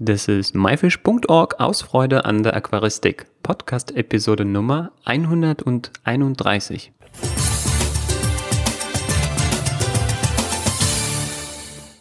Das ist myfish.org aus Freude an der Aquaristik. Podcast Episode Nummer 131.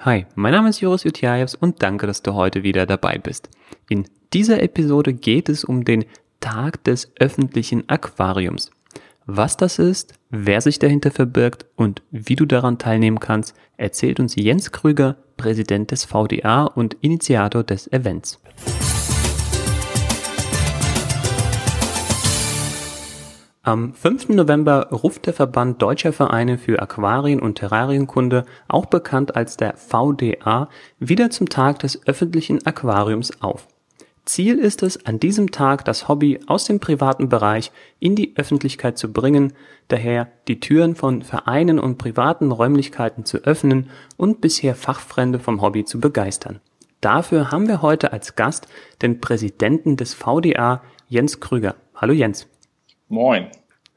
Hi, mein Name ist Joris Jutjajews und danke, dass du heute wieder dabei bist. In dieser Episode geht es um den Tag des öffentlichen Aquariums. Was das ist, wer sich dahinter verbirgt und wie du daran teilnehmen kannst, erzählt uns Jens Krüger, Präsident des VDA und Initiator des Events. Am 5. November ruft der Verband Deutscher Vereine für Aquarien- und Terrarienkunde, auch bekannt als der VDA, wieder zum Tag des öffentlichen Aquariums auf. Ziel ist es, an diesem Tag das Hobby aus dem privaten Bereich in die Öffentlichkeit zu bringen, daher die Türen von Vereinen und privaten Räumlichkeiten zu öffnen und bisher Fachfremde vom Hobby zu begeistern. Dafür haben wir heute als Gast den Präsidenten des VDA, Jens Krüger. Hallo Jens. Moin.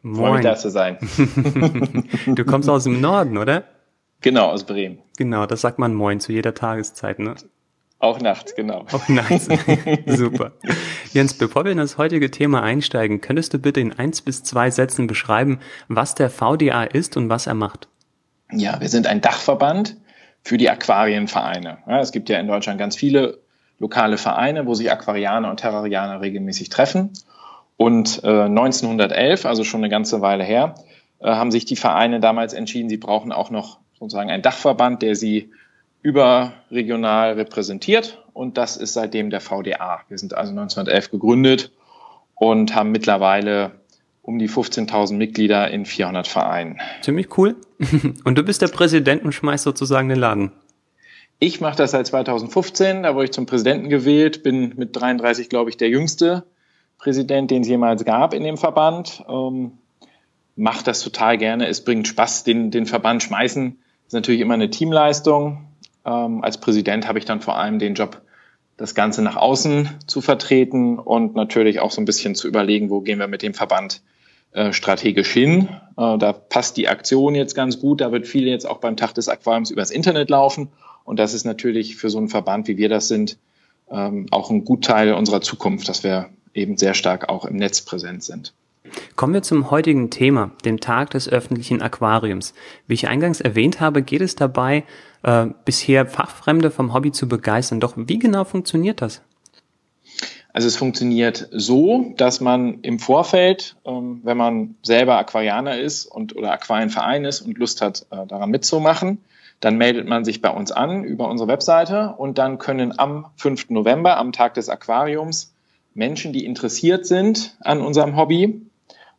Moin. Freue mich da zu sein. du kommst aus dem Norden, oder? Genau, aus Bremen. Genau, das sagt man Moin zu jeder Tageszeit, ne? Auch nachts, genau. Auch nachts. Super. Jens, bevor wir in das heutige Thema einsteigen, könntest du bitte in eins bis zwei Sätzen beschreiben, was der VDA ist und was er macht? Ja, wir sind ein Dachverband für die Aquarienvereine. Ja, es gibt ja in Deutschland ganz viele lokale Vereine, wo sich Aquarianer und Terrarianer regelmäßig treffen. Und äh, 1911, also schon eine ganze Weile her, äh, haben sich die Vereine damals entschieden, sie brauchen auch noch sozusagen einen Dachverband, der sie überregional repräsentiert und das ist seitdem der VDA. Wir sind also 1911 gegründet und haben mittlerweile um die 15.000 Mitglieder in 400 Vereinen. Ziemlich cool. Und du bist der Präsident und schmeißt sozusagen den Laden. Ich mache das seit 2015, da wurde ich zum Präsidenten gewählt, bin mit 33, glaube ich, der jüngste Präsident, den es jemals gab in dem Verband. Ähm, mache das total gerne. Es bringt Spaß, den, den Verband schmeißen. ist natürlich immer eine Teamleistung. Ähm, als Präsident habe ich dann vor allem den Job, das Ganze nach außen zu vertreten und natürlich auch so ein bisschen zu überlegen, wo gehen wir mit dem Verband äh, strategisch hin. Äh, da passt die Aktion jetzt ganz gut. Da wird viel jetzt auch beim Tag des Aquariums übers Internet laufen. Und das ist natürlich für so einen Verband, wie wir das sind, ähm, auch ein Gutteil unserer Zukunft, dass wir eben sehr stark auch im Netz präsent sind. Kommen wir zum heutigen Thema, dem Tag des öffentlichen Aquariums. Wie ich eingangs erwähnt habe, geht es dabei, äh, bisher Fachfremde vom Hobby zu begeistern. Doch wie genau funktioniert das? Also es funktioniert so, dass man im Vorfeld, ähm, wenn man selber Aquarianer ist und oder Aquarienverein ist und Lust hat, äh, daran mitzumachen, dann meldet man sich bei uns an über unsere Webseite und dann können am 5. November, am Tag des Aquariums, Menschen, die interessiert sind an unserem Hobby,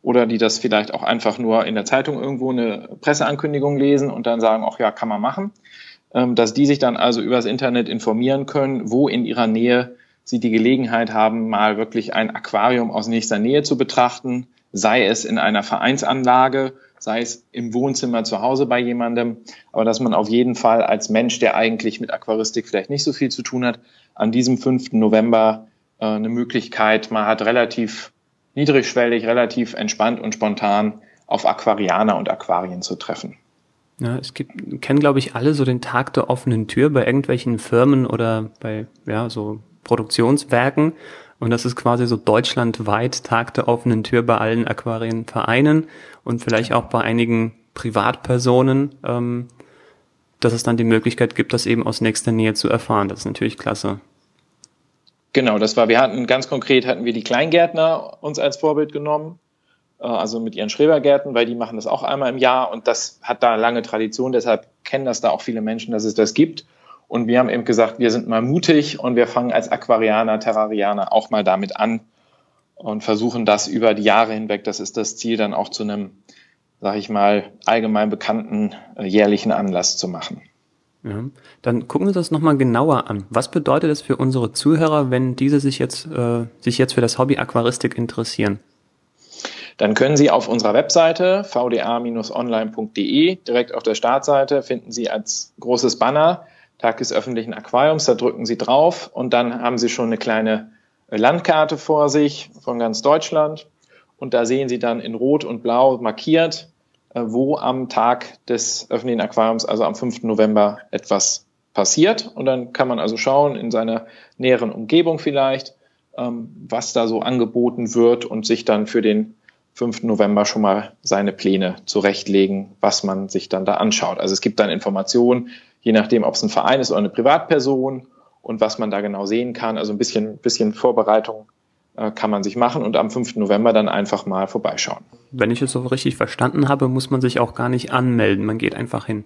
oder die das vielleicht auch einfach nur in der Zeitung irgendwo eine Presseankündigung lesen und dann sagen, ach ja, kann man machen, ähm, dass die sich dann also übers Internet informieren können, wo in ihrer Nähe sie die Gelegenheit haben, mal wirklich ein Aquarium aus nächster Nähe zu betrachten, sei es in einer Vereinsanlage, sei es im Wohnzimmer zu Hause bei jemandem, aber dass man auf jeden Fall als Mensch, der eigentlich mit Aquaristik vielleicht nicht so viel zu tun hat, an diesem 5. November äh, eine Möglichkeit mal hat, relativ niedrigschwellig, relativ entspannt und spontan auf Aquarianer und Aquarien zu treffen. Ja, es gibt, kennen glaube ich alle so den Tag der offenen Tür bei irgendwelchen Firmen oder bei, ja, so Produktionswerken. Und das ist quasi so deutschlandweit Tag der offenen Tür bei allen Aquarienvereinen und vielleicht auch bei einigen Privatpersonen, ähm, dass es dann die Möglichkeit gibt, das eben aus nächster Nähe zu erfahren. Das ist natürlich klasse. Genau, das war, wir hatten ganz konkret hatten wir die Kleingärtner uns als Vorbild genommen, äh, also mit ihren Schrebergärten, weil die machen das auch einmal im Jahr und das hat da lange Tradition, deshalb kennen das da auch viele Menschen, dass es das gibt. Und wir haben eben gesagt, wir sind mal mutig und wir fangen als Aquarianer, Terrarianer auch mal damit an und versuchen das über die Jahre hinweg, das ist das Ziel, dann auch zu einem, sag ich mal, allgemein bekannten äh, jährlichen Anlass zu machen. Ja. Dann gucken wir uns das nochmal genauer an. Was bedeutet das für unsere Zuhörer, wenn diese sich jetzt, äh, sich jetzt für das Hobby Aquaristik interessieren? Dann können Sie auf unserer Webseite vda-online.de direkt auf der Startseite finden Sie als großes Banner Tag des öffentlichen Aquariums. Da drücken Sie drauf und dann haben Sie schon eine kleine Landkarte vor sich von ganz Deutschland. Und da sehen Sie dann in Rot und Blau markiert, äh, wo am Tag des öffentlichen Aquariums, also am 5. November, etwas passiert. Und dann kann man also schauen in seiner näheren Umgebung vielleicht, ähm, was da so angeboten wird und sich dann für den 5. November schon mal seine Pläne zurechtlegen, was man sich dann da anschaut. Also es gibt dann Informationen, je nachdem, ob es ein Verein ist oder eine Privatperson und was man da genau sehen kann. Also ein bisschen, bisschen Vorbereitung äh, kann man sich machen und am 5. November dann einfach mal vorbeischauen. Wenn ich es so richtig verstanden habe, muss man sich auch gar nicht anmelden. Man geht einfach hin.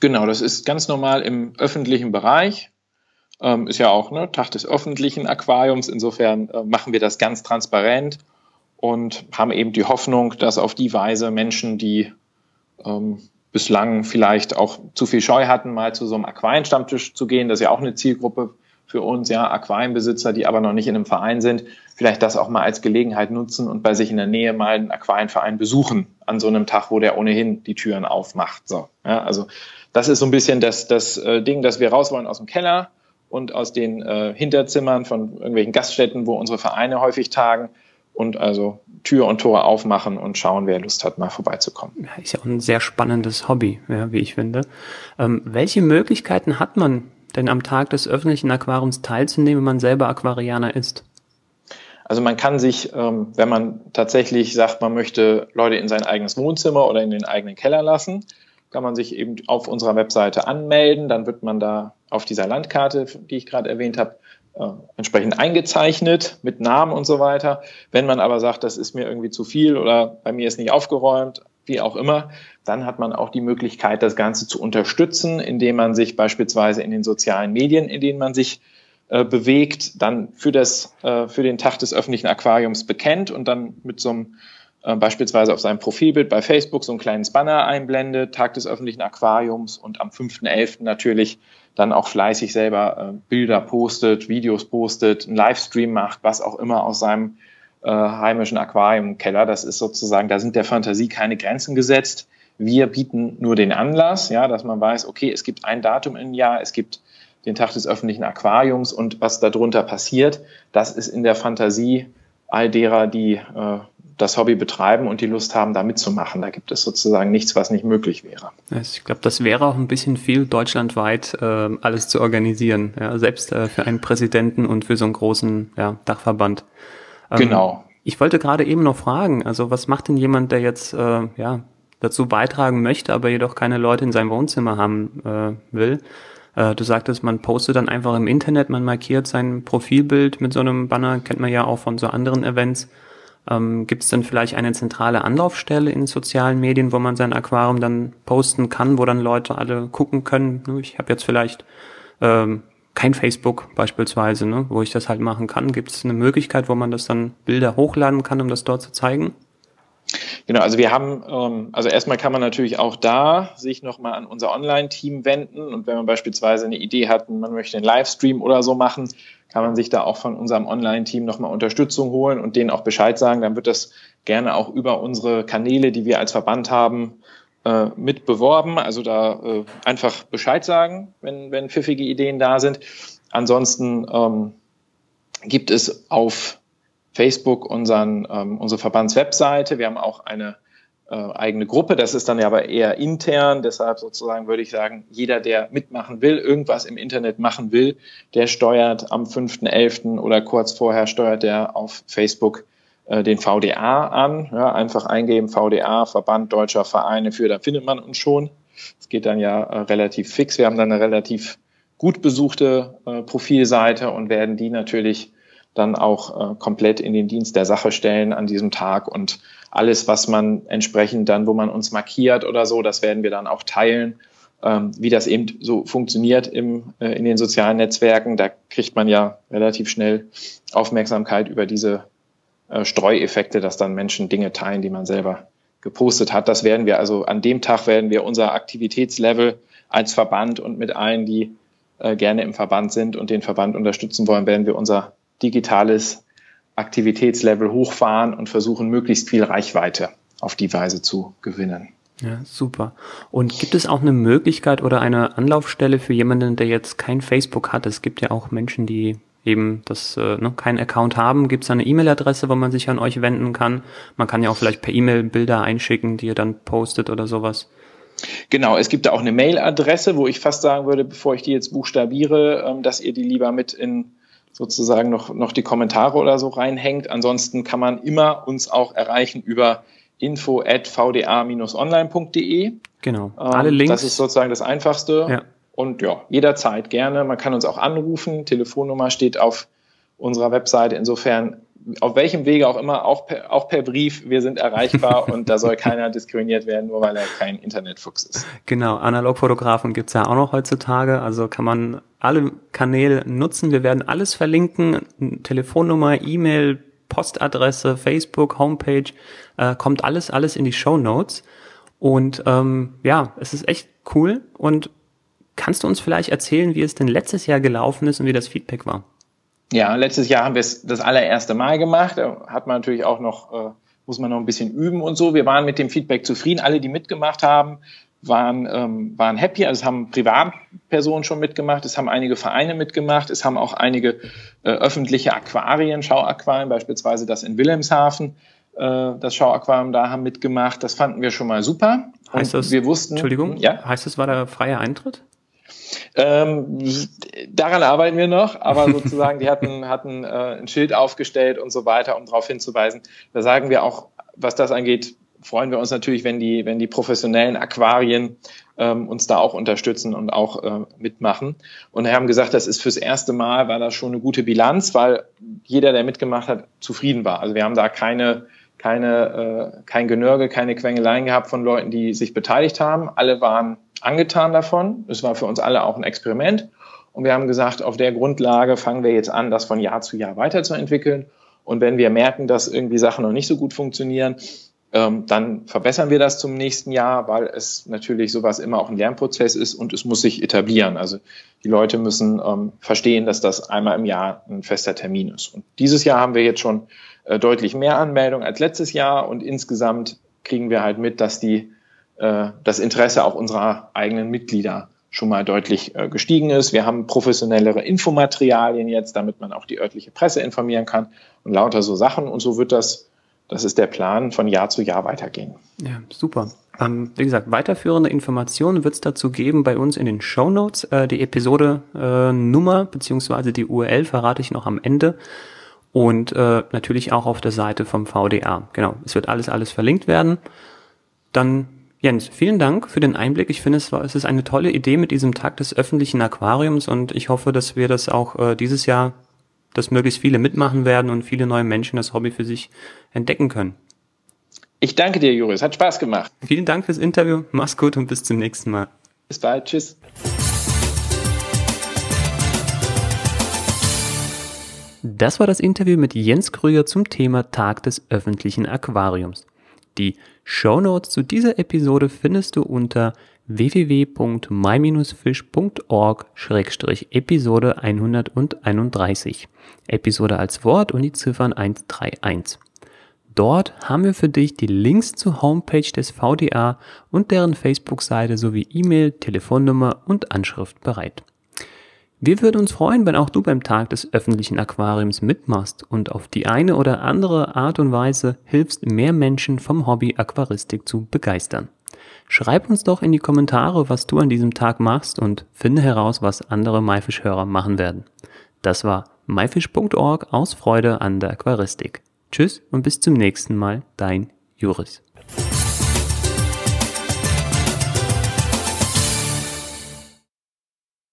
Genau, das ist ganz normal im öffentlichen Bereich. Ähm, ist ja auch ne, Tag des öffentlichen Aquariums. Insofern äh, machen wir das ganz transparent und haben eben die Hoffnung, dass auf die Weise Menschen, die ähm, bislang vielleicht auch zu viel Scheu hatten, mal zu so einem Aquarienstammtisch zu gehen, das ist ja auch eine Zielgruppe für uns, ja, Aquarienbesitzer, die aber noch nicht in einem Verein sind, vielleicht das auch mal als Gelegenheit nutzen und bei sich in der Nähe mal einen Aquarienverein besuchen an so einem Tag, wo der ohnehin die Türen aufmacht. So, ja, also das ist so ein bisschen das, das äh, Ding, dass wir raus wollen aus dem Keller und aus den äh, Hinterzimmern von irgendwelchen Gaststätten, wo unsere Vereine häufig tagen und also Tür und Tor aufmachen und schauen, wer Lust hat, mal vorbeizukommen. Ja, ist ja auch ein sehr spannendes Hobby, ja, wie ich finde. Ähm, welche Möglichkeiten hat man denn am Tag des öffentlichen Aquariums teilzunehmen, wenn man selber Aquarianer ist? Also man kann sich, ähm, wenn man tatsächlich sagt, man möchte Leute in sein eigenes Wohnzimmer oder in den eigenen Keller lassen, kann man sich eben auf unserer Webseite anmelden. Dann wird man da auf dieser Landkarte, die ich gerade erwähnt habe, äh, entsprechend eingezeichnet mit Namen und so weiter. Wenn man aber sagt, das ist mir irgendwie zu viel oder bei mir ist nicht aufgeräumt, wie auch immer, dann hat man auch die Möglichkeit, das Ganze zu unterstützen, indem man sich beispielsweise in den sozialen Medien, in denen man sich äh, bewegt, dann für, das, äh, für den Tag des öffentlichen Aquariums bekennt und dann mit so einem äh, beispielsweise auf seinem Profilbild bei Facebook so einen kleinen Banner einblendet, Tag des öffentlichen Aquariums und am 5.11. natürlich dann auch fleißig selber äh, Bilder postet, Videos postet, einen Livestream macht, was auch immer aus seinem heimischen Aquariumkeller. Das ist sozusagen, da sind der Fantasie keine Grenzen gesetzt. Wir bieten nur den Anlass, ja, dass man weiß, okay, es gibt ein Datum im Jahr, es gibt den Tag des öffentlichen Aquariums und was darunter passiert, das ist in der Fantasie all derer, die äh, das Hobby betreiben und die Lust haben, da mitzumachen. Da gibt es sozusagen nichts, was nicht möglich wäre. Ich glaube, das wäre auch ein bisschen viel, deutschlandweit äh, alles zu organisieren, ja, selbst äh, für einen Präsidenten und für so einen großen ja, Dachverband. Ähm, genau. Ich wollte gerade eben noch fragen, also was macht denn jemand, der jetzt äh, ja, dazu beitragen möchte, aber jedoch keine Leute in seinem Wohnzimmer haben äh, will? Äh, du sagtest, man postet dann einfach im Internet, man markiert sein Profilbild mit so einem Banner, kennt man ja auch von so anderen Events. Ähm, Gibt es denn vielleicht eine zentrale Anlaufstelle in sozialen Medien, wo man sein Aquarium dann posten kann, wo dann Leute alle gucken können? Ne, ich habe jetzt vielleicht ähm, kein Facebook beispielsweise, ne, wo ich das halt machen kann. Gibt es eine Möglichkeit, wo man das dann Bilder hochladen kann, um das dort zu zeigen? Genau, also wir haben, ähm, also erstmal kann man natürlich auch da sich nochmal an unser Online-Team wenden und wenn man beispielsweise eine Idee hat, man möchte einen Livestream oder so machen, kann man sich da auch von unserem Online-Team nochmal Unterstützung holen und denen auch Bescheid sagen. Dann wird das gerne auch über unsere Kanäle, die wir als Verband haben, äh, mit beworben. Also da äh, einfach Bescheid sagen, wenn, wenn pfiffige Ideen da sind. Ansonsten ähm, gibt es auf Facebook unseren, ähm, unsere Verbandswebseite. Wir haben auch eine äh, eigene Gruppe. Das ist dann ja aber eher intern. Deshalb sozusagen würde ich sagen, jeder, der mitmachen will, irgendwas im Internet machen will, der steuert am 5.11. oder kurz vorher steuert der auf Facebook äh, den VDA an. Ja, einfach eingeben, VDA, Verband Deutscher Vereine für, da findet man uns schon. Es geht dann ja äh, relativ fix. Wir haben dann eine relativ gut besuchte äh, Profilseite und werden die natürlich dann auch äh, komplett in den Dienst der Sache stellen an diesem Tag und alles, was man entsprechend dann, wo man uns markiert oder so, das werden wir dann auch teilen. Ähm, wie das eben so funktioniert im, äh, in den sozialen Netzwerken, da kriegt man ja relativ schnell Aufmerksamkeit über diese äh, Streueffekte, dass dann Menschen Dinge teilen, die man selber gepostet hat. Das werden wir also an dem Tag werden wir unser Aktivitätslevel als Verband und mit allen, die äh, gerne im Verband sind und den Verband unterstützen wollen, werden wir unser digitales Aktivitätslevel hochfahren und versuchen, möglichst viel Reichweite auf die Weise zu gewinnen. Ja, super. Und gibt es auch eine Möglichkeit oder eine Anlaufstelle für jemanden, der jetzt kein Facebook hat? Es gibt ja auch Menschen, die eben das äh, ne, keinen Account haben. Gibt es eine E-Mail-Adresse, wo man sich an euch wenden kann? Man kann ja auch vielleicht per E-Mail Bilder einschicken, die ihr dann postet oder sowas. Genau, es gibt da auch eine Mailadresse, wo ich fast sagen würde, bevor ich die jetzt buchstabiere, ähm, dass ihr die lieber mit in sozusagen noch, noch die Kommentare oder so reinhängt. Ansonsten kann man immer uns auch erreichen über info at vda-online.de. Genau. Ähm, Alle Links. Das ist sozusagen das Einfachste. Ja. Und ja, jederzeit gerne. Man kann uns auch anrufen. Telefonnummer steht auf unserer Webseite. Insofern auf welchem Wege auch immer, auch per, auch per Brief, wir sind erreichbar und da soll keiner diskriminiert werden, nur weil er kein Internetfuchs ist. Genau, Analogfotografen gibt's ja auch noch heutzutage, also kann man alle Kanäle nutzen. Wir werden alles verlinken, Telefonnummer, E-Mail, Postadresse, Facebook, Homepage, äh, kommt alles, alles in die Show Notes. Und ähm, ja, es ist echt cool. Und kannst du uns vielleicht erzählen, wie es denn letztes Jahr gelaufen ist und wie das Feedback war? Ja, letztes Jahr haben wir es das allererste Mal gemacht. Da hat man natürlich auch noch, äh, muss man noch ein bisschen üben und so. Wir waren mit dem Feedback zufrieden. Alle, die mitgemacht haben, waren, ähm, waren happy. Also es haben Privatpersonen schon mitgemacht, es haben einige Vereine mitgemacht, es haben auch einige äh, öffentliche Aquarien, Schauaquarien, beispielsweise das in Wilhelmshaven, äh, das Schauaquarium da haben mitgemacht. Das fanden wir schon mal super. Heißt das, wir wussten, Entschuldigung, ja? heißt das, war der freie Eintritt? Ähm, daran arbeiten wir noch, aber sozusagen, die hatten, hatten äh, ein Schild aufgestellt und so weiter, um darauf hinzuweisen. Da sagen wir auch, was das angeht, freuen wir uns natürlich, wenn die, wenn die professionellen Aquarien ähm, uns da auch unterstützen und auch äh, mitmachen. Und wir haben gesagt, das ist fürs erste Mal, war das schon eine gute Bilanz, weil jeder, der mitgemacht hat, zufrieden war. Also wir haben da keine, keine, äh, kein Genörge, keine Quengeleien gehabt von Leuten, die sich beteiligt haben. Alle waren angetan davon. Es war für uns alle auch ein Experiment. Und wir haben gesagt, auf der Grundlage fangen wir jetzt an, das von Jahr zu Jahr weiterzuentwickeln. Und wenn wir merken, dass irgendwie Sachen noch nicht so gut funktionieren, ähm, dann verbessern wir das zum nächsten Jahr, weil es natürlich sowas immer auch ein Lernprozess ist und es muss sich etablieren. Also die Leute müssen ähm, verstehen, dass das einmal im Jahr ein fester Termin ist. Und dieses Jahr haben wir jetzt schon äh, deutlich mehr Anmeldungen als letztes Jahr und insgesamt kriegen wir halt mit, dass die das Interesse auch unserer eigenen Mitglieder schon mal deutlich äh, gestiegen ist. Wir haben professionellere Infomaterialien jetzt, damit man auch die örtliche Presse informieren kann und lauter so Sachen. Und so wird das, das ist der Plan, von Jahr zu Jahr weitergehen. Ja, super. Ähm, wie gesagt, weiterführende Informationen wird es dazu geben bei uns in den Show Notes. Äh, die Episode äh, Nummer beziehungsweise die URL verrate ich noch am Ende. Und äh, natürlich auch auf der Seite vom VDA. Genau, es wird alles, alles verlinkt werden. Dann Jens, vielen Dank für den Einblick. Ich finde, es, war, es ist eine tolle Idee mit diesem Tag des öffentlichen Aquariums und ich hoffe, dass wir das auch äh, dieses Jahr, dass möglichst viele mitmachen werden und viele neue Menschen das Hobby für sich entdecken können. Ich danke dir, Juris. Hat Spaß gemacht. Vielen Dank fürs Interview. Mach's gut und bis zum nächsten Mal. Bis bald. Tschüss. Das war das Interview mit Jens Krüger zum Thema Tag des öffentlichen Aquariums. Die Shownotes zu dieser Episode findest du unter www.my-fish.org-episode 131. Episode als Wort und die Ziffern 131. Dort haben wir für dich die Links zur Homepage des VDA und deren Facebook-Seite sowie E-Mail, Telefonnummer und Anschrift bereit. Wir würden uns freuen, wenn auch du beim Tag des öffentlichen Aquariums mitmachst und auf die eine oder andere Art und Weise hilfst, mehr Menschen vom Hobby Aquaristik zu begeistern. Schreib uns doch in die Kommentare, was du an diesem Tag machst und finde heraus, was andere Maifisch-Hörer machen werden. Das war myfish.org aus Freude an der Aquaristik. Tschüss und bis zum nächsten Mal, dein Juris.